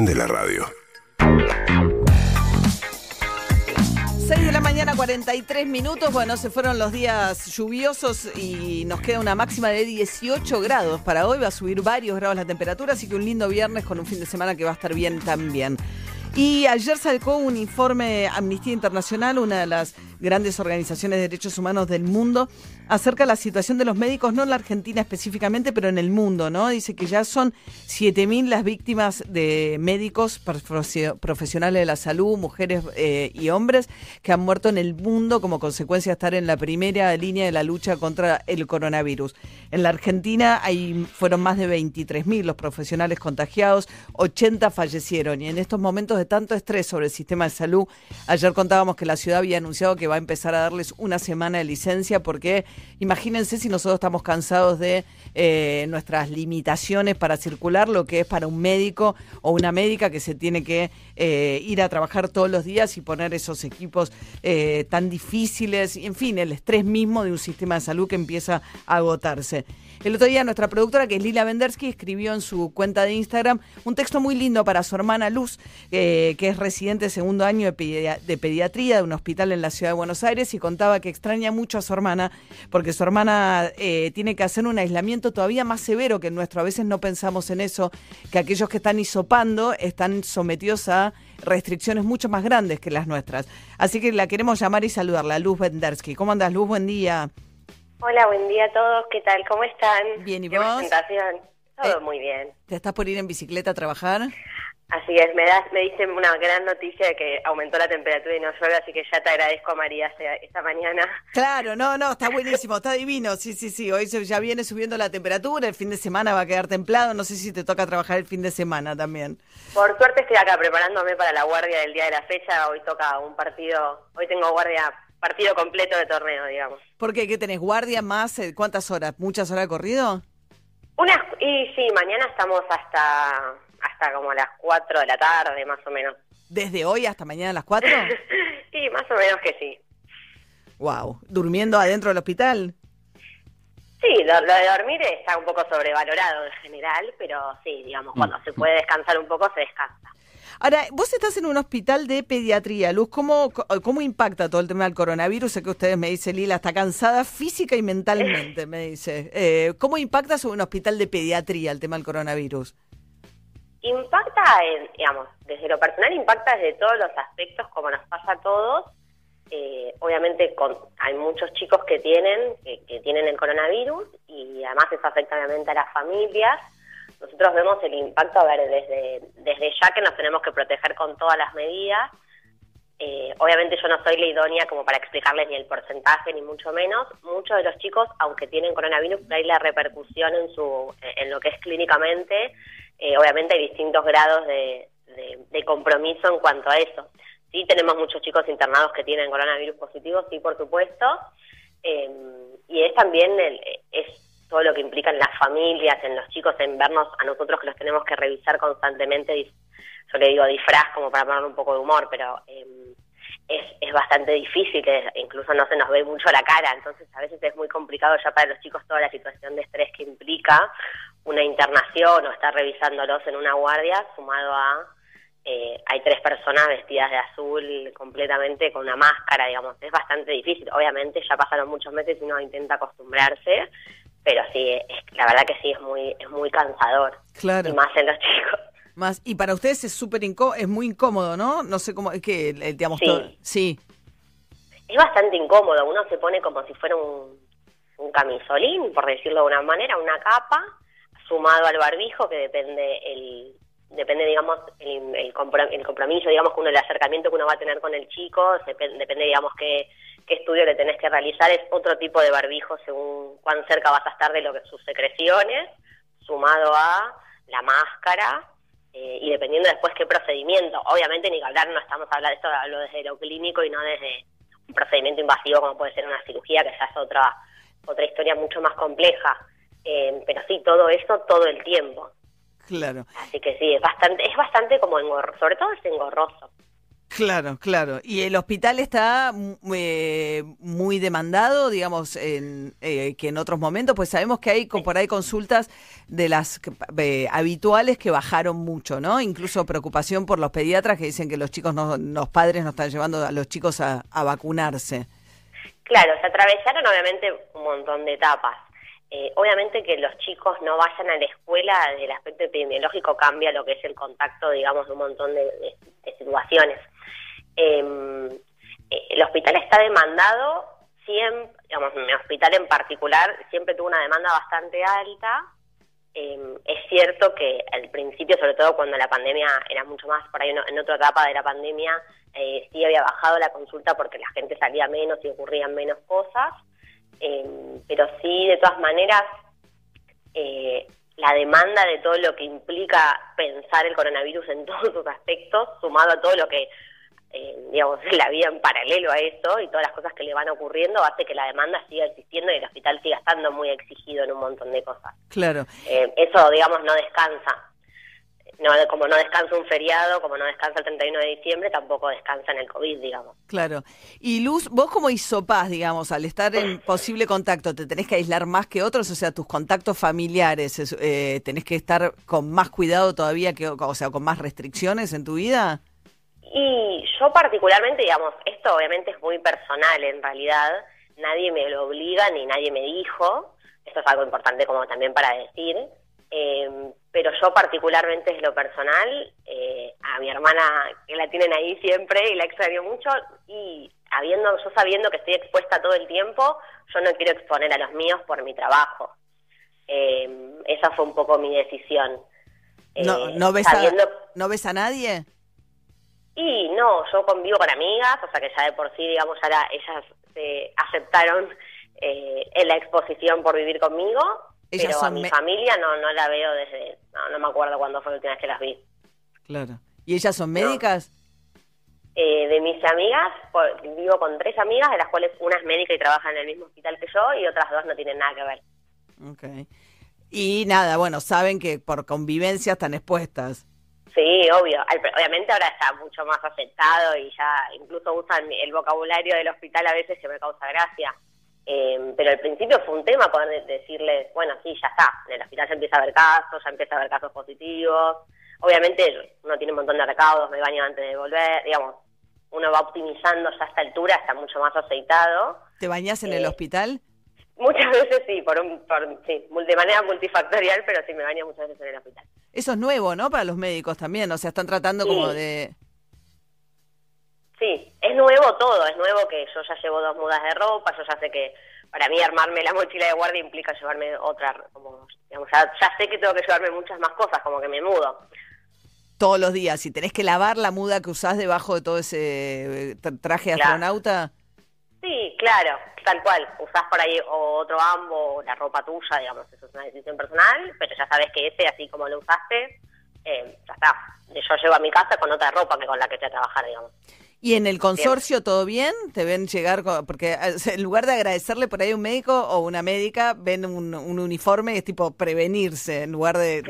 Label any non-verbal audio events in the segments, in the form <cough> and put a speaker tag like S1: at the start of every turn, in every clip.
S1: Prende la radio.
S2: 6 de la mañana, 43 minutos. Bueno, se fueron los días lluviosos y nos queda una máxima de 18 grados para hoy. Va a subir varios grados la temperatura, así que un lindo viernes con un fin de semana que va a estar bien también. Y ayer sacó un informe Amnistía Internacional, una de las grandes organizaciones de derechos humanos del mundo, acerca de la situación de los médicos, no en la Argentina específicamente, pero en el mundo, ¿no? Dice que ya son 7.000 las víctimas de médicos profesionales de la salud, mujeres eh, y hombres, que han muerto en el mundo como consecuencia de estar en la primera línea de la lucha contra el coronavirus. En la Argentina hay, fueron más de 23.000 los profesionales contagiados, 80 fallecieron y en estos momentos de tanto estrés sobre el sistema de salud, ayer contábamos que la ciudad había anunciado que va a empezar a darles una semana de licencia porque imagínense si nosotros estamos cansados de eh, nuestras limitaciones para circular, lo que es para un médico o una médica que se tiene que eh, ir a trabajar todos los días y poner esos equipos eh, tan difíciles, y en fin, el estrés mismo de un sistema de salud que empieza a agotarse. El otro día nuestra productora, que es Lila Vendersky, escribió en su cuenta de Instagram un texto muy lindo para su hermana Luz, que es residente de segundo año de, pediatría de un hospital en la ciudad de Buenos Aires, y contaba que extraña mucho a su hermana, porque su hermana eh, tiene que hacer un aislamiento todavía más severo que el nuestro. A veces no pensamos en eso, que aquellos que están hisopando están sometidos a restricciones mucho más grandes que las nuestras. Así que la queremos llamar y saludarla, Luz Vendersky. ¿Cómo andas, Luz? Buen día.
S3: Hola, buen día a todos. ¿Qué tal? ¿Cómo están?
S2: Bien, ¿y
S3: ¿Qué
S2: vos?
S3: presentación? Todo
S2: Eh,
S3: muy bien.
S2: ¿Te estás por ir en bicicleta a trabajar?
S3: Así es, me das, me dicen una gran noticia de que aumentó la temperatura y no llueve, así que ya te agradezco, María, esta- mañana.
S2: Claro, no, no, está buenísimo, está divino. Sí, sí, sí. Hoy ya viene subiendo la temperatura, el fin de semana va a quedar templado. No sé si te toca trabajar el fin de semana también.
S3: Por suerte estoy acá preparándome para la guardia del día de la fecha. Hoy toca un partido, hoy tengo guardia, partido completo de torneo, digamos.
S2: ¿Por qué? ¿Qué tenés? ¿Guardia más? eh, ¿Cuántas horas? ¿Muchas horas de corrido?
S3: Unas, y sí, mañana estamos hasta, hasta como las 4 de la tarde, más o menos.
S2: ¿Desde hoy hasta mañana a las 4? <laughs>
S3: sí, más o menos que sí.
S2: wow. ¿Durmiendo adentro del hospital?
S3: Sí, lo, lo de dormir está un poco sobrevalorado en general, pero sí, digamos, cuando se puede descansar un poco, se descansa.
S2: Ahora, vos estás en un hospital de pediatría, Luz. ¿Cómo, cómo impacta todo el tema del coronavirus? Sé que ustedes me dicen, Lila, está cansada física y mentalmente, <laughs> me dice. Eh, ¿Cómo impacta sobre un hospital de pediatría el tema del coronavirus?
S3: Impacta, en, digamos, desde lo personal impacta desde todos los aspectos, como nos pasa a todos. Eh, obviamente con, hay muchos chicos que tienen, que, que tienen el coronavirus y además eso afecta obviamente a las familias. Nosotros vemos el impacto, a ver, desde, desde ya que nos tenemos que proteger con todas las medidas. Eh, obviamente yo no soy la idónea como para explicarles ni el porcentaje ni mucho menos. Muchos de los chicos, aunque tienen coronavirus, hay la repercusión en su, en lo que es clínicamente. Eh, obviamente hay distintos grados de, compromiso en cuanto a eso. Sí tenemos muchos chicos internados que tienen coronavirus positivo, sí por supuesto. Eh, y es también el, es todo lo que implica en las familias, en los chicos, en vernos a nosotros que los tenemos que revisar constantemente. Yo le digo disfraz como para ponerle un poco de humor, pero eh, es, es bastante difícil, incluso no se nos ve mucho la cara, entonces a veces es muy complicado ya para los chicos toda la situación de estrés que implica una internación o estar revisándolos en una guardia, sumado a eh, hay tres personas vestidas de azul completamente con una máscara, digamos, es bastante difícil. Obviamente ya pasaron muchos meses y uno intenta acostumbrarse, pero sí, es, la verdad que sí es muy es muy cansador
S2: Claro.
S3: y más en los chicos.
S2: Más, y para ustedes es súper es muy incómodo, ¿no? No sé cómo, es que, eh, digamos,
S3: Sí.
S2: todo- sí.
S3: Es bastante incómodo, uno se pone como si fuera un, un camisolín, por decirlo de una manera, una capa, sumado al barbijo, que depende el depende digamos el, el, compro- el compromiso digamos uno el acercamiento que uno va a tener con el chico depende, depende digamos qué, qué estudio le tenés que realizar es otro tipo de barbijo según cuán cerca vas a estar de lo que sus secreciones sumado a la máscara eh, y dependiendo después qué procedimiento. Obviamente ni que hablar no estamos hablando de esto hablo desde lo clínico y no desde un procedimiento invasivo como puede ser una cirugía que ya es otra otra historia mucho más compleja Eh, pero sí todo eso todo el tiempo
S2: Claro.
S3: Así que sí, es bastante, es bastante como engorroso, sobre todo es engorroso.
S2: Claro, claro. ¿Y el hospital está eh, muy demandado, digamos, en, eh, que en otros momentos? Pues sabemos que hay por ahí consultas de las eh, habituales que bajaron mucho, ¿no? Incluso preocupación por los pediatras que dicen que los chicos, no, los padres no están llevando a los chicos a, a vacunarse.
S3: Claro, se atravesaron obviamente un montón de etapas. Eh, obviamente que los chicos no vayan a la escuela desde el aspecto epidemiológico cambia lo que es el contacto, digamos, de un montón de, situaciones. Em, eh, el hospital está demandado, siempre, digamos, mi hospital en particular siempre tuvo una demanda bastante alta. Em, es cierto que al principio, sobre todo cuando la pandemia era mucho más, por ahí en otra etapa de la pandemia, eh, sí había bajado la consulta porque la gente salía menos y ocurrían menos cosas eh, pero sí, de todas maneras, eh, la demanda de todo lo que implica pensar el coronavirus en <laughs> todos sus aspectos, sumado a todo lo que, eh, digamos, <laughs> la vida en paralelo a eso y todas las cosas que le van ocurriendo, hace que la demanda siga existiendo y el hospital siga estando muy exigido en un montón de cosas.
S2: Claro.
S3: eso, digamos, no descansa no, como no descansa un feriado, como no descansa el 31 de diciembre, tampoco descansa en el COVID, digamos.
S2: Claro. Y Luz, vos como hisopás, digamos, al estar en <laughs> posible contacto, ¿te tenés que aislar más que otros? O sea, tus contactos familiares, eh, ¿tenés que estar con más cuidado todavía, que, o sea, con más restricciones en tu vida?
S3: Y yo particularmente, digamos, esto obviamente es muy personal en realidad, nadie me lo obliga ni nadie me dijo, esto es algo importante como también para decir, eh, pero yo particularmente es lo personal, eh, a mi hermana que la tienen ahí siempre y la extraño mucho y habiendo, yo sabiendo que estoy expuesta todo el tiempo, yo no quiero exponer a los míos por mi trabajo. Eh, esa fue un poco mi decisión.
S2: no, eh, ¿no, ves a, ¿No ves a nadie?
S3: Y no, yo convivo con amigas, o sea que ya de por sí, digamos, ya ellas se aceptaron en la exposición por vivir conmigo pero a mi familia no, no la veo desde, no, me acuerdo cuándo fue la última vez que las vi.
S2: Claro. ¿Y ellas son médicas?
S3: Eh, de mis amigas, vivo con tres amigas, de las cuales una es médica y trabaja en el mismo hospital que yo, y otras dos no tienen nada que ver.
S2: Ok. Y nada, bueno, saben que por convivencia están expuestas.
S3: Sí, obvio. Obviamente ahora está mucho más aceptado y ya incluso usan el vocabulario del hospital a veces que me causa gracia. Eh, pero al principio fue un tema poder decirles, bueno, sí, ya está, en el hospital ya empieza a haber casos, ya empieza a haber casos positivos. Obviamente uno tiene un montón de recaudos, me baño antes de volver, digamos, uno va optimizando ya a esta altura, está mucho más aceitado.
S2: ¿Te bañas en el eh, hospital?
S3: Muchas <laughs> veces sí, por un, sí, de manera multifactorial, pero sí me baño muchas veces en el hospital.
S2: Eso es nuevo, ¿no? Para los médicos también, o sea, están tratando como de...
S3: Sí, es nuevo todo, es nuevo que yo ya llevo dos mudas de ropa, yo ya sé que para mí armarme la mochila de guardia implica llevarme otra, como, digamos, ya, sé que tengo que llevarme muchas más cosas, como que me mudo.
S2: Todos los días, si tenés que lavar la muda que usás debajo de todo ese eh, traje de astronauta.
S3: Sí, claro, tal cual. Usás por ahí otro ambo, la ropa tuya, digamos, eso es una decisión personal, pero ya sabes que ese, así como lo usaste, eh, ya está. Yo llevo a mi casa con otra ropa que con la que estoy a trabajar, digamos.
S2: ¿Y en el consorcio todo bien? ¿Te ven llegar? porque eh, en lugar de agradecerle por ahí a un médico o una médica, ven un, uniforme y es tipo prevenirse en lugar de...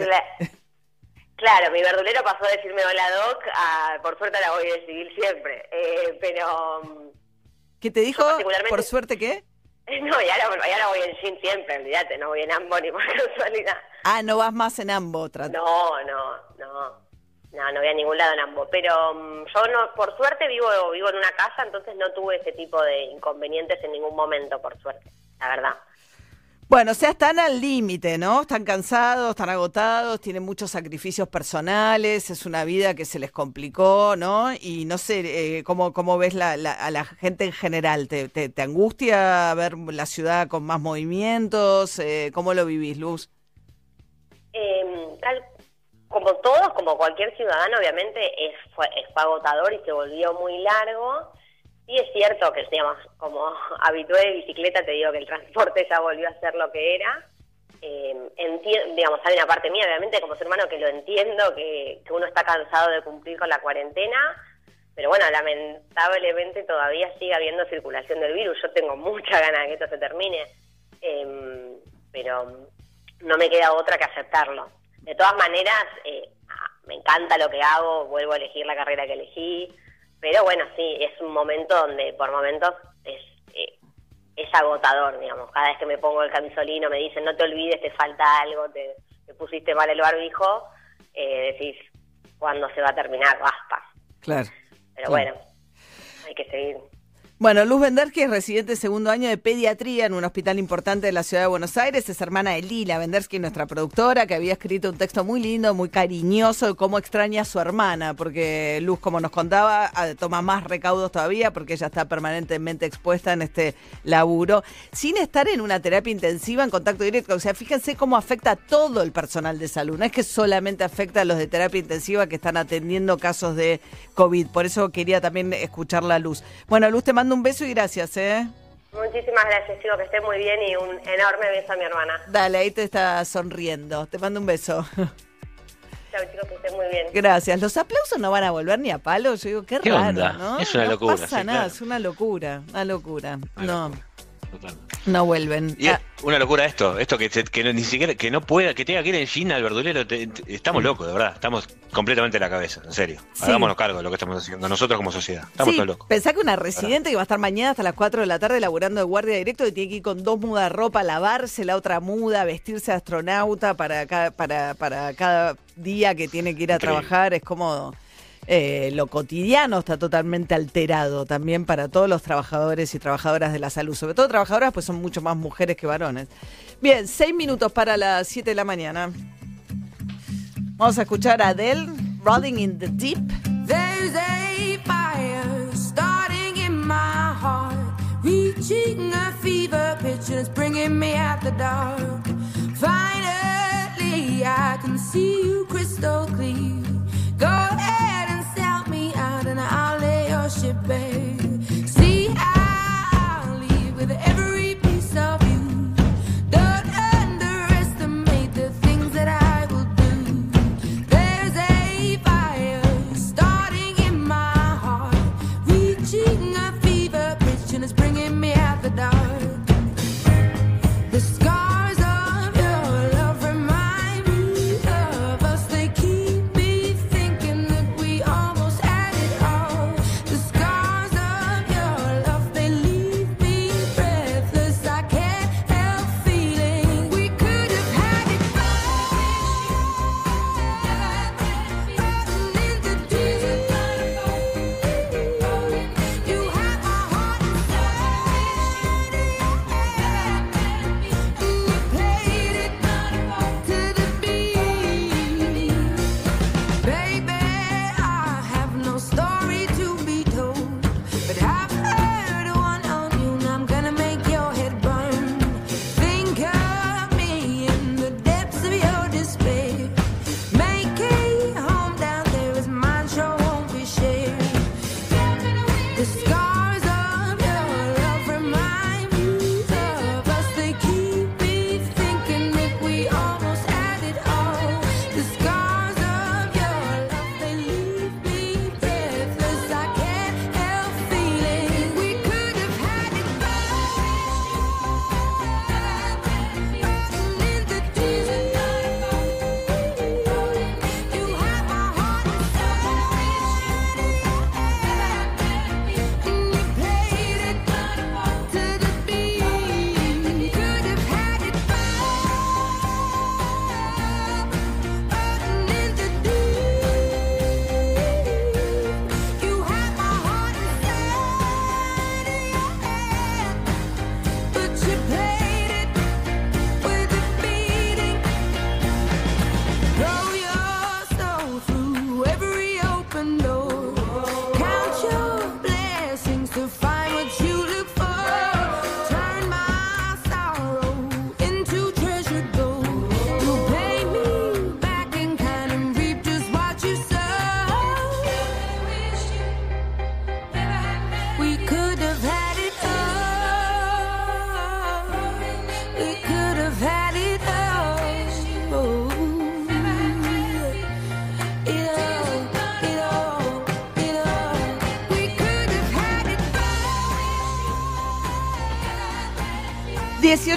S3: Claro. mi verdulero pasó a decirme hola doc, por suerte la voy a civil siempre, eh, pero...
S2: ¿Qué te dijo? ¿Por suerte qué? <laughs>
S3: No, y ahora, voy en jean siempre, olvídate, no voy en ambo ni por <laughs> casualidad.
S2: Ah, no vas más en ambo,
S3: No, no, no. No, no voy a ningún lado en ambos. Pero mm, yo, no, por suerte, vivo, vivo en una casa, entonces no tuve ese tipo de inconvenientes en ningún momento, por suerte, la verdad.
S2: Bueno, o sea, están al límite, ¿no? Están cansados, están agotados, tienen muchos sacrificios personales, es una vida que se les complicó, ¿no? Y no sé, eh, ¿cómo, ¿cómo ves la, a la gente en general? ¿Te, te, angustia ver la ciudad con más movimientos? Eh, ¿Cómo lo vivís, Luz?
S3: Eh, como todos, como cualquier ciudadano, obviamente es, fue, agotador y se volvió muy largo. Y es cierto que, digamos, como <laughs> habitué de bicicleta, te digo que el transporte ya volvió a ser lo que era. Eh, digamos, hay una parte mía, obviamente, como ser humano, que lo entiendo, que, uno está cansado de cumplir con la cuarentena, pero bueno, lamentablemente todavía sigue habiendo circulación del virus. Yo tengo mucha ganas de que esto se termine, em, pero no me queda otra que aceptarlo. De todas maneras, eh, me encanta lo que hago, vuelvo a elegir la carrera que elegí. pero bueno, sí, es un momento donde por momentos es, eh, es agotador, digamos. Cada vez que me pongo el camisolino me dicen, no te olvides, te falta algo, te, pusiste mal el barbijo, eh, decís, ¿cuándo se va a terminar? Basta.
S2: Claro.
S3: Pero bueno, hay que seguir.
S2: Bueno, Luz Vendersky es residente segundo año de pediatría en un hospital importante de la ciudad de Buenos Aires. Es hermana de Lila Vendersky, nuestra productora, que había escrito un texto muy lindo, muy cariñoso de cómo extraña a su hermana, porque Luz, como nos contaba, ah, toma más recaudos todavía porque ella está permanentemente expuesta en este laburo, sin estar en una terapia intensiva en contacto directo. O sea, fíjense cómo afecta a todo el personal de salud. No es que solamente afecta a los de terapia intensiva que están atendiendo casos de COVID. Por eso quería también escuchar la Luz. Bueno, Luz, te mando un beso y gracias, ¿eh?
S3: Muchísimas gracias, chico, que esté muy bien y un enorme beso a mi hermana.
S2: Dale, ahí te está sonriendo. Te mando un beso. <laughs>
S3: Chao, chicos, que esté muy bien.
S2: Gracias. Los aplausos no van a volver ni a palo. Yo digo, qué, raro, ¿no?
S1: Es una locura.
S2: No pasa nada, es una locura, una locura. no. No vuelven.
S1: Y ah. una locura esto, esto que, que ni siquiera que no pueda, que tenga que ir en China al verdulero, estamos locos, de verdad, estamos completamente en la cabeza, en serio. Hagámonos cargo de lo que estamos haciendo nosotros como sociedad. Estamos todos locos.
S2: Pensá que una residente que va a estar mañana hasta las 4 de la tarde laburando de guardia directo y tiene que ir con dos mudas de ropa, lavarse la otra muda, vestirse de astronauta para cada, para, para cada día que tiene que ir a trabajar, es como eh, lo cotidiano está totalmente alterado también para todos los trabajadores y trabajadoras de la salud. Sobre todo trabajadoras, pues son mucho más mujeres que varones. Bien, seis minutos para las siete de la mañana. Vamos a escuchar a Adele, Rolling in the Deep. There's a fire starting in my heart, reaching a fever pitch and it's bringing me out the dark. Finally, I can see you crystal clear.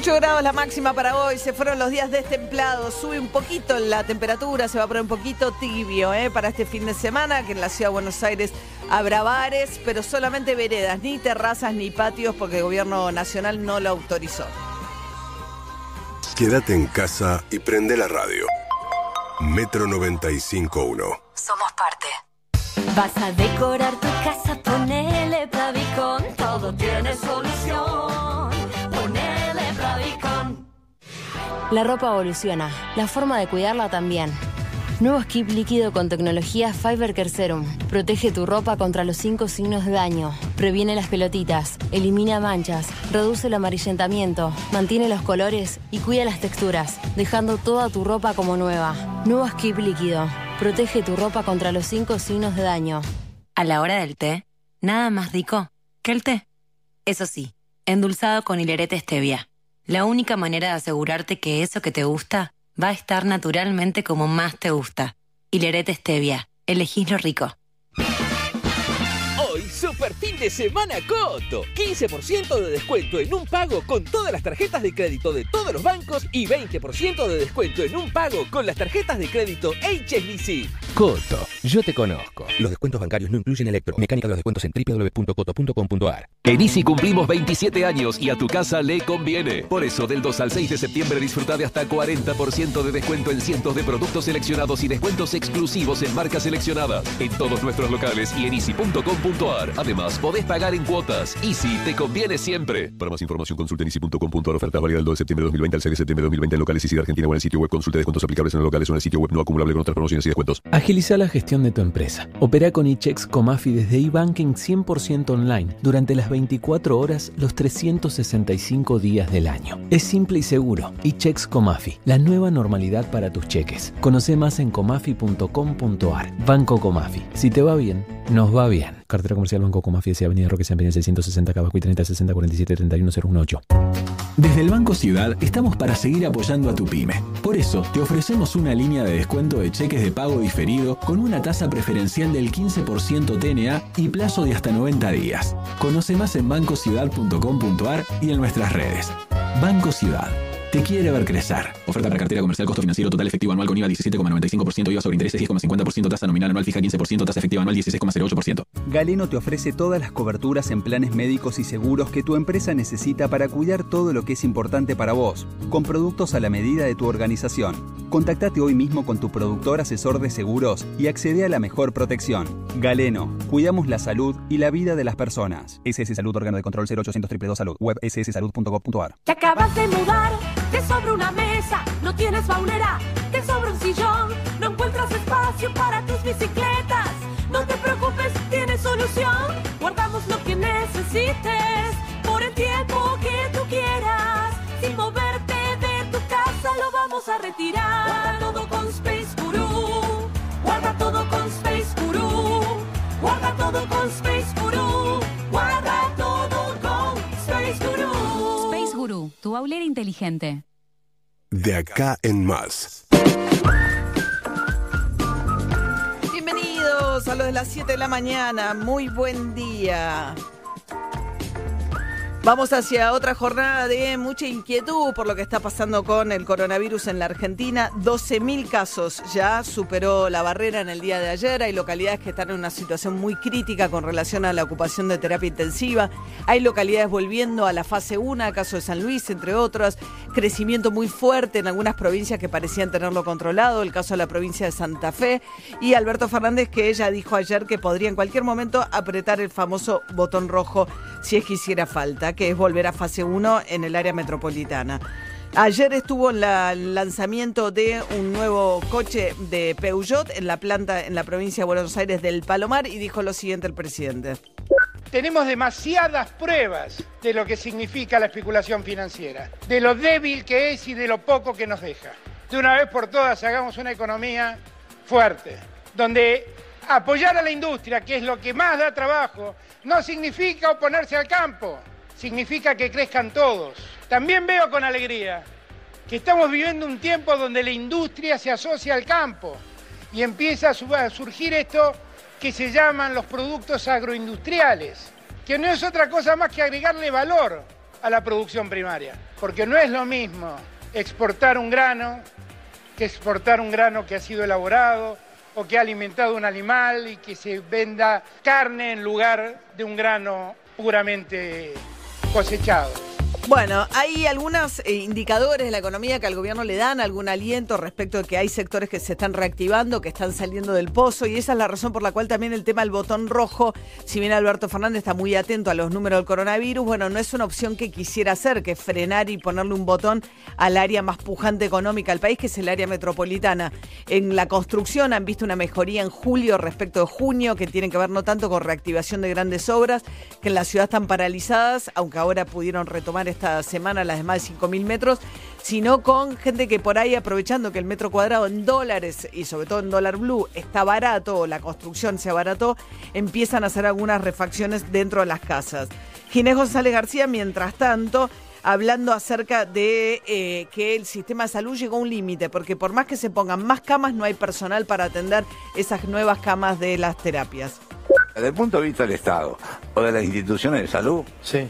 S2: 18 grados la máxima para hoy, se fueron los días destemplados, sube un poquito la temperatura, se va a poner un poquito tibio ¿eh? para este fin de semana, que en la ciudad de Buenos Aires habrá bares, pero solamente veredas, ni terrazas ni patios, porque el gobierno nacional no lo autorizó.
S4: Quédate en casa y prende la radio. Metro 95.1.
S5: Somos parte. Vas a decorar tu casa, ponele Pavicón, todo tiene solución.
S6: La ropa evoluciona, la forma de cuidarla también. Nuevo skip líquido con tecnología Fiber Care Serum. Protege tu ropa contra los cinco signos de daño. Previene las pelotitas, elimina manchas, reduce el amarillentamiento, mantiene los colores y cuida las texturas, dejando toda tu ropa como nueva. Nuevo skip líquido. Protege tu ropa contra los cinco signos de daño.
S7: A la hora del té, nada más rico que el té. Eso sí, endulzado con hilerete stevia. La única manera de asegurarte que eso que te gusta va a estar naturalmente como más te gusta. Hilerete stevia. Elegís lo rico.
S8: Hoy, super fin de semana Coto. 15% de descuento en un pago con todas las tarjetas de crédito de todos los bancos y 20% de descuento en un pago con las tarjetas de crédito HSBC.
S9: Coto, yo te conozco. Los descuentos bancarios no incluyen electro. Mecánica de los descuentos en www.coto.com.ar.
S10: En Easy cumplimos 27 años y a tu casa le conviene. Por eso, del 2 al 6 de septiembre disfruta de hasta 40% de descuento en cientos de productos seleccionados y descuentos exclusivos en marcas seleccionadas. En todos nuestros locales y en easy.com.ar. Además, podés pagar en cuotas. Easy te conviene siempre.
S11: Para más información consulta en easy.com.ar. Oferta válida del 2 de septiembre de 2020 al 6 de septiembre de 2020 en locales y de Argentina o en el sitio web. Consulte descuentos aplicables en los locales o en el sitio web no acumulable con otras promociones y descuentos.
S12: Agiliza la gestión de tu empresa. Opera con eChecks Comafi desde eBanking 100% online durante las 24 horas los 365 días del año. Es simple y seguro. eChecks Comafi, la nueva normalidad para tus cheques. Conoce más en comafi.com.ar. Banco Comafi. Si te va bien, nos va bien. Cartera comercial Banco Comafi, Avenida Roque San 660 Cabacuy 30 60 47 31 018.
S13: Desde el Banco Ciudad estamos para seguir apoyando a tu pyme. Por eso te ofrecemos una línea de descuento de cheques de pago diferido con una tasa preferencial del 15% TNA y plazo de hasta 90 días. Conoce más en bancociudad.com.ar y en nuestras redes. Banco Ciudad. Te quiere ver crecer. Oferta para cartera comercial, costo financiero total efectivo anual con IVA 17,95%, IVA sobre intereses 10,50%, tasa nominal anual fija 15%, tasa efectiva anual 16,08%.
S14: Galeno te ofrece todas las coberturas en planes médicos y seguros que tu empresa necesita para cuidar todo lo que es importante para vos, con productos a la medida de tu organización. Contactate hoy mismo con tu productor asesor de seguros y accede a la mejor protección. Galeno, cuidamos la salud y la vida de las personas. SS Salud, órgano de control 0800 222 Salud, web sssalud.gov.ar.
S5: Te acabas de mudar, te sobra una mesa, no tienes baunera, te sobra un sillón, no encuentras espacio para tus bicicletas. No te preocupes, tienes solución. Guardamos lo que necesites por el tiempo que vamos a retirar. Guarda todo con Space Guru. Guarda todo con Space Guru. Guarda todo con Space Guru. Guarda todo con Space Guru.
S15: Space Guru, tu aulera inteligente.
S4: De acá en más.
S2: Bienvenidos a los de las 7 de la mañana. Muy buen día. Vamos hacia otra jornada de mucha inquietud por lo que está pasando con el coronavirus en la Argentina. 12.000 casos ya superó la barrera en el día de ayer. Hay localidades que están en una situación muy crítica con relación a la ocupación de terapia intensiva. Hay localidades volviendo a la fase 1, caso de San Luis, entre otras. Crecimiento muy fuerte en algunas provincias que parecían tenerlo controlado. El caso de la provincia de Santa Fe. Y Alberto Fernández que ella dijo ayer que podría en cualquier momento apretar el famoso botón rojo si es que hiciera falta que es volver a fase 1 en el área metropolitana. Ayer estuvo en el lanzamiento de un nuevo coche de Peugeot en la planta en la provincia de Buenos Aires del Palomar y dijo lo siguiente el presidente.
S16: Tenemos demasiadas pruebas de lo que significa la especulación financiera, de lo débil que es y de lo poco que nos deja. De una vez por todas hagamos una economía fuerte, donde apoyar a la industria, que es lo que más da trabajo, no significa oponerse al campo, significa que crezcan todos. También veo con alegría que estamos viviendo un tiempo donde la industria se asocia al campo y empieza a su- a surgir esto que se llaman los productos agroindustriales, que no es otra cosa más que agregarle valor a la producción primaria. Porque no es lo mismo exportar un grano que exportar un grano que ha sido elaborado o que ha alimentado un animal y que se venda carne en lugar de un grano puramente cosechado.
S2: Bueno, hay algunos eh, indicadores de la economía que al gobierno le dan algún aliento respecto de que hay sectores que se están reactivando, que están saliendo del pozo, y esa es la razón por la cual también el tema del botón rojo, si bien Alberto Fernández está muy atento a los números del coronavirus, bueno, no es una opción que quisiera hacer, que frenar y ponerle un botón al área más pujante económica del país, que es el área metropolitana. En la construcción han visto una mejoría en julio respecto de junio, que tiene que ver no tanto con reactivación de grandes obras, que en la ciudad están paralizadas, aunque ahora pudieron retomar esta semana las de más de 5.000 metros, sino con gente que por ahí aprovechando que el metro cuadrado en dólares y sobre todo en dólar blue está barato, la construcción se abarató, empiezan a hacer algunas refacciones dentro de las casas. Ginés González García, mientras tanto, hablando acerca de eh, que el sistema de salud llegó a un límite, porque por más que se pongan más camas, no hay personal para atender esas nuevas camas de las terapias.
S17: Desde el punto de vista del Estado o de las instituciones de salud,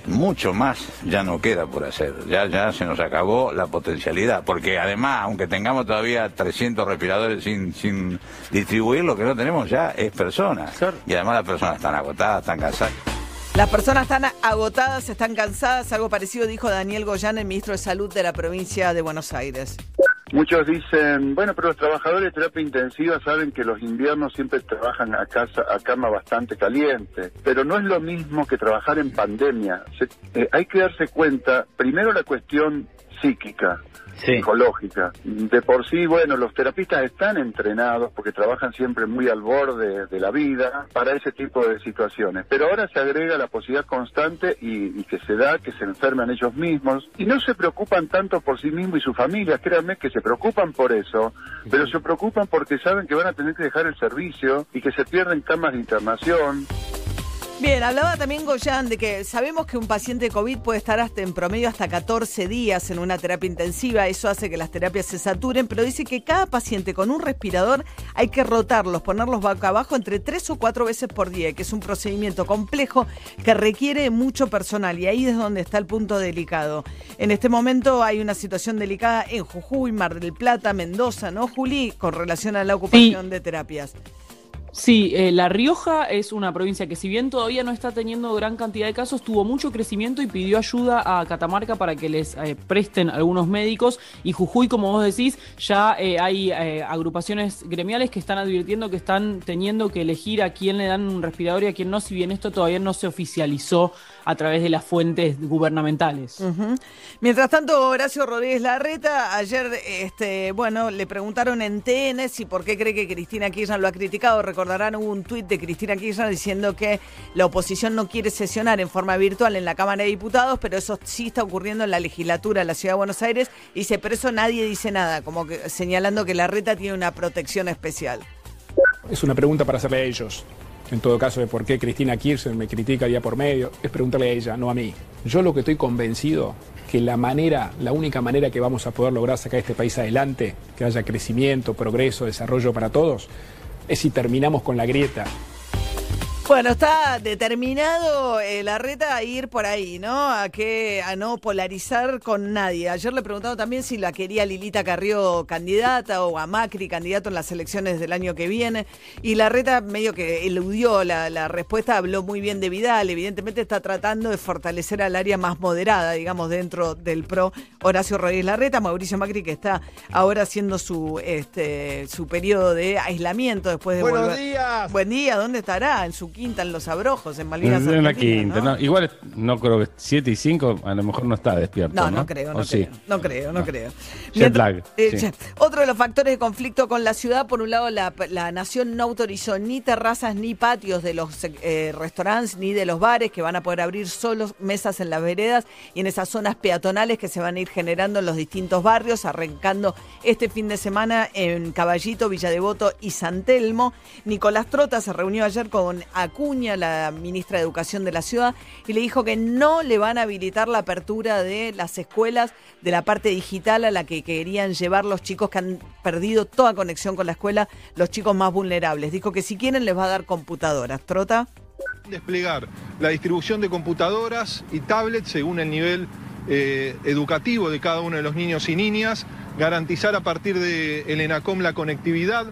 S17: mucho más ya no queda por hacer. Ya, ya se nos acabó la potencialidad. Porque además, aunque tengamos todavía 300 respiradores sin, sin distribuir, lo que no tenemos ya es personas. Y además las personas están agotadas, están cansadas.
S2: Las personas están agotadas, están cansadas. Algo parecido dijo Daniel Goyán, el ministro de Salud de la provincia de Buenos Aires.
S18: Muchos dicen, bueno, pero los trabajadores de terapia intensiva saben que los inviernos siempre trabajan a casa, a cama bastante caliente, pero no es lo mismo que trabajar en pandemia. Se- eh, hay que darse cuenta, primero la cuestión psíquica, psicológica. De por sí, bueno, los terapistas están entrenados porque trabajan siempre muy al borde de la vida para ese tipo de situaciones. Pero ahora se agrega la posibilidad constante y, y que se da que se enferman ellos mismos y no se preocupan tanto por sí mismos y su familia, créanme que se preocupan por eso, pero se preocupan porque saben que van a tener que dejar el servicio y que se pierden camas de internación.
S2: Bien, hablaba también Goyan de que sabemos que un paciente COVID puede estar hasta en promedio hasta 14 días en una terapia intensiva, eso hace que las terapias se saturen, pero dice que cada paciente con un respirador hay que rotarlos, ponerlos boca abajo entre tres o cuatro veces por día, que es un procedimiento complejo que requiere mucho personal y ahí es donde está el punto delicado. En este momento hay una situación delicada en Jujuy, Mar del Plata, Mendoza, ¿no, Juli? Con relación a la ocupación de terapias.
S19: Sí, eh, La Rioja es una provincia que si bien todavía no está teniendo gran cantidad de casos, tuvo mucho crecimiento y pidió ayuda a Catamarca para que les eh, presten algunos médicos. Y Jujuy, como vos decís, ya eh, hay agrupaciones gremiales que están advirtiendo que están teniendo que elegir a quién le dan un respirador y a quién no, si bien esto todavía no se oficializó a través de las fuentes gubernamentales.
S2: Mientras tanto, Horacio Rodríguez Larreta, ayer, este, bueno, le preguntaron en TN si por qué cree que Cristina Kirchner lo ha criticado. Recordarán, hubo un tuit de Cristina Kirchner diciendo que la oposición no quiere sesionar en forma virtual en la Cámara de Diputados, pero eso sí está ocurriendo en la legislatura de la Ciudad de Buenos Aires. Y dice, pero eso nadie dice nada, como que señalando que Larreta tiene una protección especial.
S20: Es una pregunta para hacerle a ellos. En todo caso, de por qué Cristina Kirchner me critica día por medio, es preguntarle a ella, no a mí. Yo lo que estoy convencido que la manera, la única manera que vamos a poder lograr sacar este país adelante, que haya crecimiento, progreso, desarrollo para todos, es si terminamos con la grieta.
S2: Bueno, está determinado eh, Larreta a ir por ahí, ¿no? A que a no polarizar con nadie. Ayer le preguntaron también si la quería Lilita Carrió candidata o a Macri candidato en las elecciones del año que viene. Y Larreta medio que eludió la, la respuesta, habló muy bien de Vidal. Evidentemente está tratando de fortalecer al área más moderada, digamos, dentro del PRO. Horacio Rodríguez Larreta, Mauricio Macri, que está ahora haciendo su, este, su periodo de aislamiento después de
S21: Buenos
S2: volver.
S21: días.
S2: Buen día, ¿dónde estará? En su quinta, en Los Abrojos, en Malvinas
S21: En la quinta,
S2: ¿no?
S21: no, Igual no creo que 7 y 5 a lo mejor no está despierto.
S2: No,
S21: No,
S2: no creo,
S21: ¿O
S2: no
S21: sí?
S2: creo, no creo, no creo.
S21: Jet
S2: Mientras-
S21: lag,
S2: eh,
S21: sí.
S2: ya. Otro de los factores de conflicto con la ciudad, por un lado, la, la nación no autorizó ni terrazas ni patios de los eh, restaurantes ni de los bares que van a poder abrir solo mesas en las veredas y en esas zonas peatonales que se van a ir generando en los distintos barrios, arrancando este fin de semana en Caballito, Villa Devoto y San Telmo. Nicolás Trota se reunió ayer con Acuña, la ministra de Educación de la ciudad, y le dijo que no le van a habilitar la apertura de las escuelas de la parte digital a la que querían llevar los chicos que han perdido toda conexión con la escuela, los chicos más vulnerables. Dijo que si quieren les va a dar computadoras. Trota.
S22: desplegar la distribución de computadoras y tablets según el nivel
S23: eh, educativo de cada uno de los niños y niñas, garantizar a partir del el ENACOM la conectividad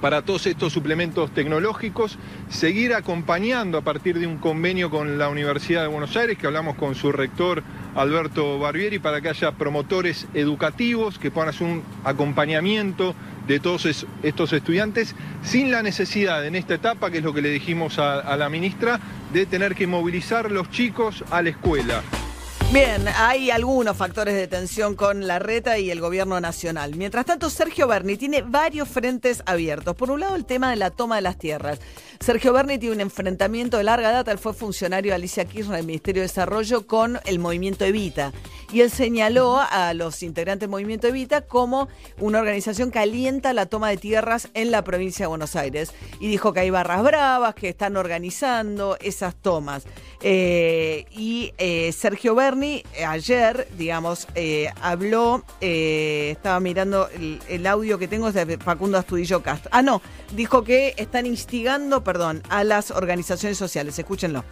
S23: para todos estos suplementos tecnológicos, seguir acompañando a partir de un convenio con la Universidad de Buenos Aires, que hablamos con su rector Alberto Barbieri, para que haya promotores educativos que puedan hacer un acompañamiento de todos es- estos estudiantes sin la necesidad en esta etapa, que es lo que le dijimos a, a la ministra, de tener que movilizar los chicos a la escuela.
S2: Bien, hay algunos factores de tensión con la reta y el gobierno nacional. Mientras tanto, Sergio Berni tiene varios frentes abiertos. Por un lado, el tema de la toma de las tierras. Sergio Berni tiene un enfrentamiento de larga data. Él fue funcionario de Alicia Kirchner del Ministerio de Desarrollo con el movimiento Evita. Y él señaló a los integrantes del movimiento Evita como una organización que alienta la toma de tierras en la provincia de Buenos Aires. Y dijo que hay barras bravas que están organizando esas tomas. Eh, y eh, Sergio Berni eh, ayer, digamos, eh, habló, eh, estaba mirando el, el audio que tengo de Facundo Astudillo Castro. Ah, no, dijo que están instigando, perdón, a las organizaciones sociales. Escúchenlo.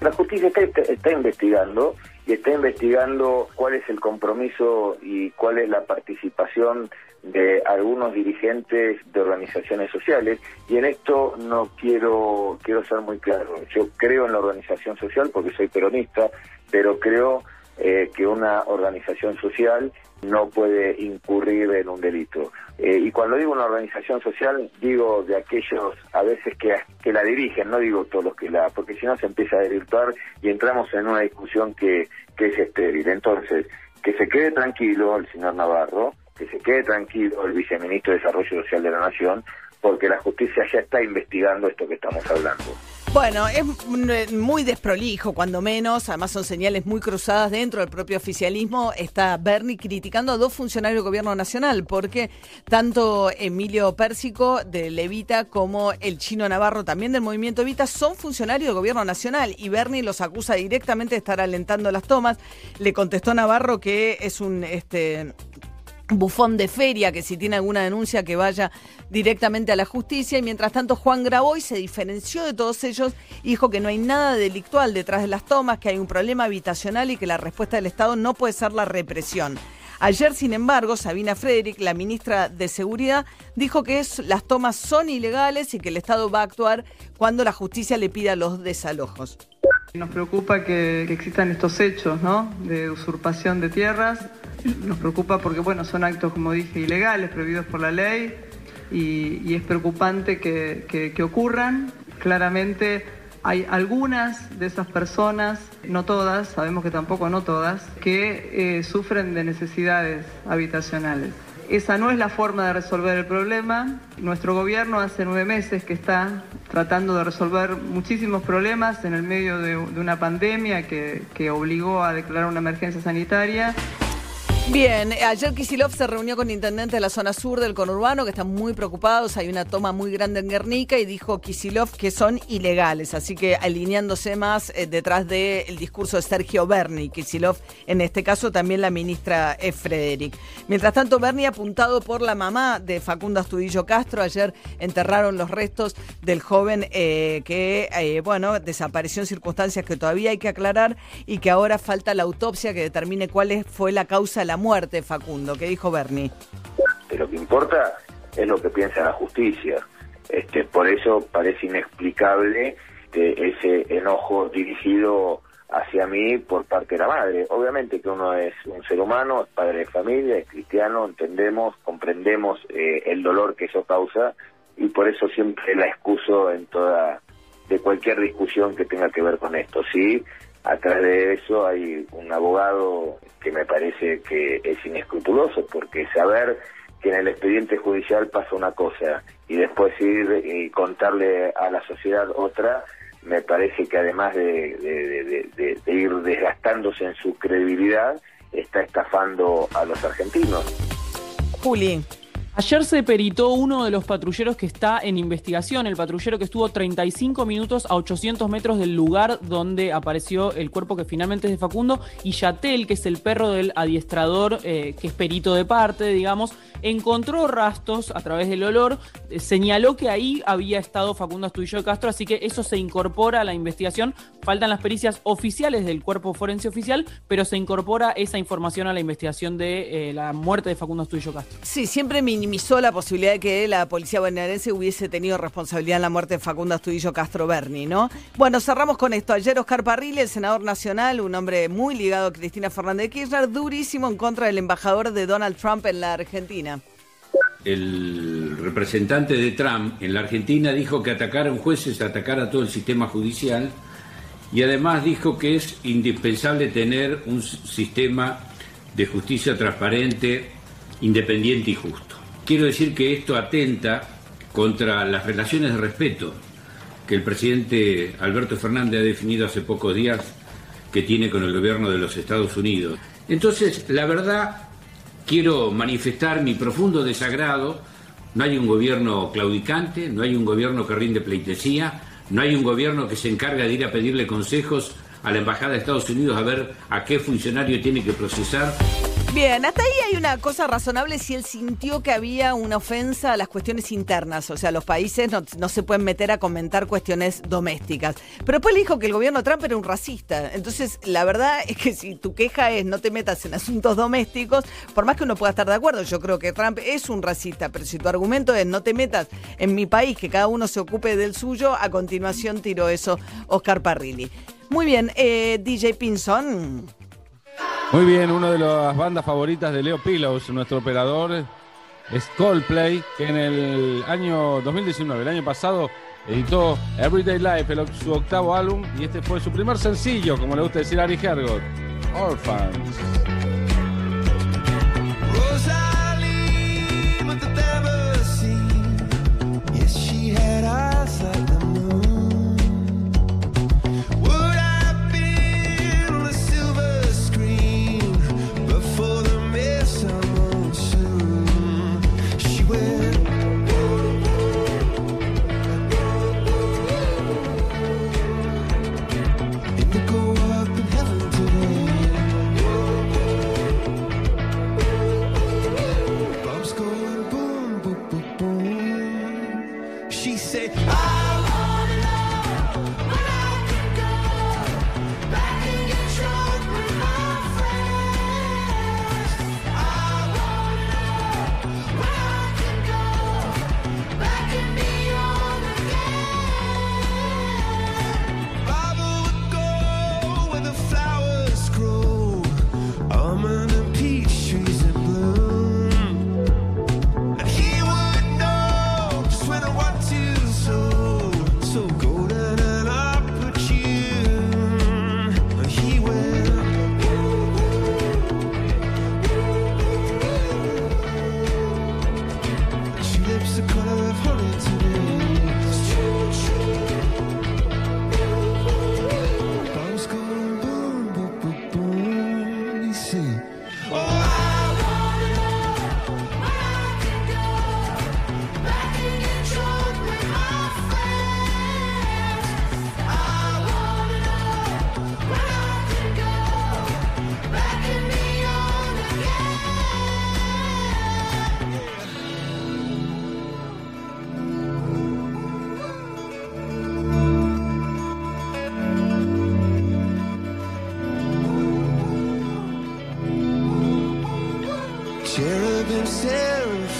S22: La justicia está, está investigando y está investigando cuál es el compromiso y cuál es la participación de algunos dirigentes de organizaciones sociales y en esto no quiero quiero ser muy claro yo creo en la organización social porque soy peronista pero creo eh, que una organización social no puede incurrir en un delito. Eh, y cuando digo una organización social, digo de aquellos a veces que, que la dirigen, no digo todos los que la, porque si no se empieza a desvirtuar y entramos en una discusión que, que es estéril. Entonces, que se quede tranquilo el señor Navarro, que se quede tranquilo el viceministro de Desarrollo Social de la Nación, porque la justicia ya está investigando esto que estamos hablando.
S2: Bueno, es mm, muy desprolijo, cuando menos. Además, son señales muy cruzadas dentro del propio oficialismo. Está Bernie criticando a dos funcionarios del gobierno nacional, porque tanto Emilio Pérsico de Levita como el chino Navarro, también del movimiento Evita, son funcionarios del gobierno nacional. Y Bernie los acusa directamente de estar alentando las tomas. Le contestó Navarro que es un. Este, bufón de feria, que si tiene alguna denuncia que vaya directamente a la justicia. Y mientras tanto, Juan Graboy se diferenció de todos ellos dijo que no hay nada delictual detrás de las tomas, que hay un problema habitacional y que la respuesta del Estado no puede ser la represión. Ayer, sin embargo, Sabina Frederick, la ministra de Seguridad, dijo que las tomas son ilegales y que el Estado va a actuar cuando la justicia le pida los desalojos.
S24: Nos preocupa que, existan estos hechos, ¿no? De usurpación de tierras. Nos preocupa porque, bueno, son actos, como dije, ilegales, prohibidos por la ley, y, es preocupante que ocurran. Claramente hay algunas de esas personas, no todas, sabemos que tampoco no todas, que eh, sufren de necesidades habitacionales. Esa no es la forma de resolver el problema. Nuestro gobierno hace nueve meses que está tratando de resolver muchísimos problemas en el medio de, una pandemia que obligó a declarar una emergencia sanitaria.
S2: Bien, ayer Kisilov se reunió con intendentes de la zona sur del conurbano que están muy preocupados. Hay una toma muy grande en Guernica y dijo Kisilov que son ilegales. Así que alineándose más eh, detrás del discurso de Sergio Berni. Kisilov, en este caso, también la ministra es Frederick. Mientras tanto, Berni, apuntado por la mamá de Facundo Astudillo Castro, ayer enterraron los restos del joven eh, que, eh, bueno, desapareció en circunstancias que todavía hay que aclarar y que ahora falta la autopsia que determine cuál fue la causa de la muerte, Facundo. ¿Qué dijo Berni?
S22: De lo que importa es lo que piensa la justicia. Este, por eso parece inexplicable este, ese enojo dirigido hacia mí por parte de la madre. Obviamente que uno es un ser humano, es padre de familia, es cristiano, entendemos, comprendemos eh, el dolor que eso causa y por eso siempre la excuso en toda de cualquier discusión que tenga que ver con esto. Sí, atrás de eso hay un abogado que me parece que es inescrupuloso, porque saber que en el expediente judicial pasa una cosa y después ir y contarle a la sociedad otra, me parece que además de, de- ir desgastándose en su credibilidad, está estafando a los argentinos.
S2: Juli.
S19: Ayer se peritó uno de los patrulleros que está en investigación, el patrullero que estuvo 35 minutos a 800 metros del lugar donde apareció el cuerpo que finalmente es de Facundo, y Yatel, que es el perro del adiestrador, eh, que es perito de parte, digamos, encontró rastros a través del olor, eh, señaló que ahí había estado Facundo Astudillo de Castro, así que eso se incorpora a la investigación. Faltan las pericias oficiales del cuerpo forense oficial, pero se incorpora esa información a la investigación de eh, la muerte de Facundo Astudillo Castro.
S2: Sí, siempre minimizó la posibilidad de que la policía bonaerense hubiese tenido responsabilidad en la muerte de Facundo Astudillo Castro Berni, ¿no? Bueno, cerramos con esto. Ayer Oscar Parrilli, el senador nacional, un hombre muy ligado a Cristina Fernández de Kirchner, durísimo en contra del embajador de Donald Trump en la Argentina.
S25: El representante de Trump en la Argentina dijo que atacar a un juez es atacar a todo el sistema judicial y además dijo que es indispensable tener un sistema de justicia transparente, independiente y justo. Quiero decir que esto atenta contra las relaciones de respeto que el presidente Alberto Fernández ha definido hace pocos días que tiene con el gobierno de los Estados Unidos. Entonces, la verdad, quiero manifestar mi profundo desagrado. No hay un gobierno claudicante, no hay un gobierno que rinde pleitesía, no hay un gobierno que se encarga de ir a pedirle consejos a la Embajada de Estados Unidos a ver a qué funcionario tiene que procesar.
S2: Bien, hasta ahí hay una cosa razonable si él sintió que había una ofensa a las cuestiones internas, o sea, los países no, se pueden meter a comentar cuestiones domésticas. Pero después le dijo que el gobierno Trump era un racista. Entonces, la verdad <laughs> es que si tu queja es no te metas en asuntos domésticos, por más que uno pueda estar de acuerdo, yo creo que Trump es un racista, pero si tu argumento es no te metas en mi país, que cada uno se ocupe del suyo, a continuación tiró eso Oscar Parrilli. Muy bien, eh, DJ Pinson.
S21: Muy bien, una de las bandas favoritas de Leo Pillows, nuestro operador, es Coldplay, que en el año 2019, el año pasado, editó Everyday Life, su octavo álbum, y este fue su primer sencillo, como le gusta decir a Ari Hergot, Orphans.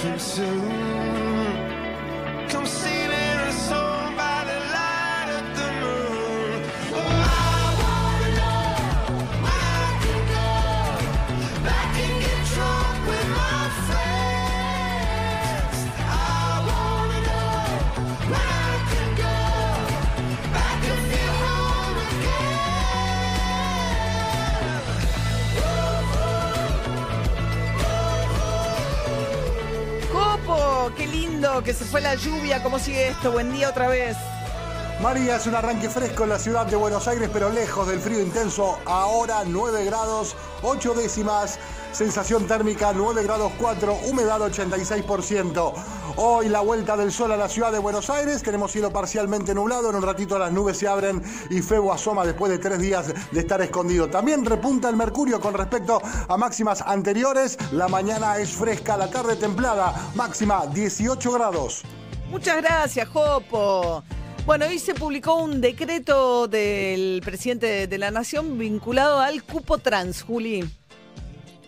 S5: too soon. Come
S2: see. Que se fue la lluvia. ¿Cómo sigue esto? Buen día otra vez.
S26: María es un arranque fresco en la ciudad de Buenos Aires, pero lejos del frío intenso. Ahora 9 grados, 8 décimas, sensación térmica 9 grados 4, humedad 86%. Hoy la vuelta del sol a la ciudad de Buenos Aires, tenemos cielo parcialmente nublado, en un ratito las nubes se abren y Febo asoma después de tres días de estar escondido. También repunta el mercurio con respecto a máximas anteriores, la mañana es fresca, la tarde templada, máxima 18 grados.
S2: Muchas gracias, Jopo. Bueno, hoy se publicó un decreto del presidente de la Nación vinculado al cupo trans, Juli.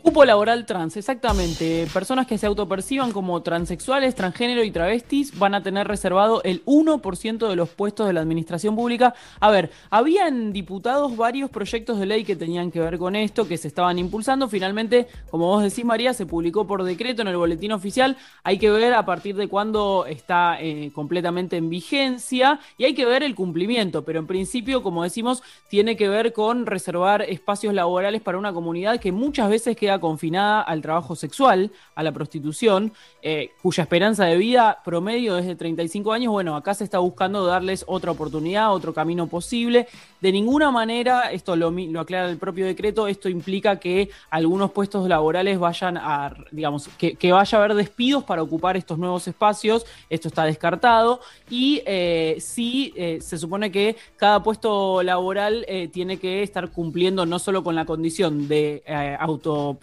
S19: Cupo laboral trans, exactamente. Personas que se autoperciban como transexuales, transgénero y travestis van a tener reservado el 1% de los puestos de la administración pública. A ver, habían diputados varios proyectos de ley que tenían que ver con esto, que se estaban impulsando. Finalmente, como vos decís, María, se publicó por decreto en el boletín oficial. Hay que ver a partir de cuándo está eh, completamente en vigencia y hay que ver el cumplimiento. Pero en principio, como decimos, tiene que ver con reservar espacios laborales para una comunidad que muchas veces queda confinada al trabajo sexual, a la prostitución, eh, cuya esperanza de vida promedio es de 35 años. Bueno, acá se está buscando darles otra oportunidad, otro camino posible. De ninguna manera, esto lo, lo aclara el propio decreto, esto implica que algunos puestos laborales vayan a, digamos, que, que vaya a haber despidos para ocupar estos nuevos espacios. Esto está descartado. Y eh, sí, eh, se supone que cada puesto laboral eh, tiene que estar cumpliendo no solo con la condición de eh,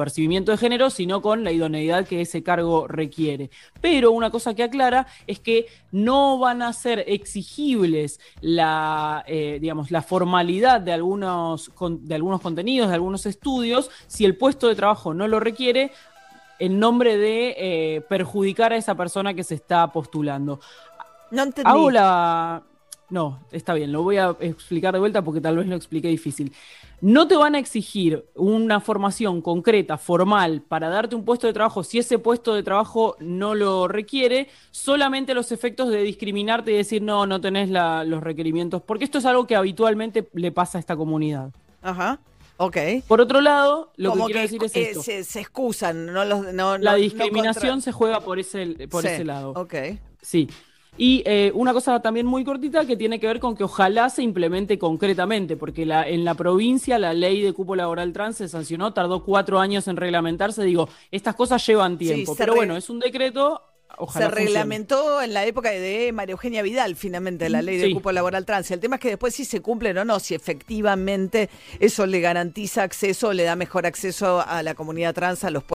S19: autopercibimiento de género, sino con la idoneidad que ese cargo requiere. Pero una cosa que aclara es que no van a ser exigibles la, eh, digamos, la formalidad de algunos, de algunos contenidos, de algunos estudios, si el puesto de trabajo no lo requiere, en nombre de eh, perjudicar a esa persona que se está postulando.
S2: No entendí.
S19: Hago la. No, está bien, lo voy a explicar de vuelta porque tal vez lo expliqué difícil. No te van a exigir una formación concreta, formal, para darte un puesto de trabajo si ese puesto de trabajo no lo requiere, solamente los efectos de discriminarte y decir no, no tenés la- los requerimientos, porque esto es algo que habitualmente le pasa a esta comunidad.
S2: Ajá. Ok.
S19: Por otro lado, lo
S2: Como
S19: que quiero decir es
S2: eh,
S19: esto.
S2: se, se excusan, no los, no,
S19: la
S2: no
S19: discriminación
S2: contra-
S19: se juega por ese, por
S2: Sí,
S19: ese lado.
S2: Ok.
S19: Sí. Y eh, una cosa también muy cortita que tiene que ver con que ojalá se implemente concretamente, porque la, en la provincia la ley de cupo laboral trans se sancionó, tardó cuatro años en reglamentarse. Digo, estas cosas llevan tiempo, pero
S2: re-
S19: bueno, es un decreto. Ojalá
S2: se
S19: funcione.
S2: reglamentó en la época de María Eugenia Vidal, finalmente, la ley de
S19: Sí.
S2: cupo laboral trans. El tema es que después si se cumplen o no, si efectivamente eso le garantiza acceso, le da mejor acceso a la comunidad trans a los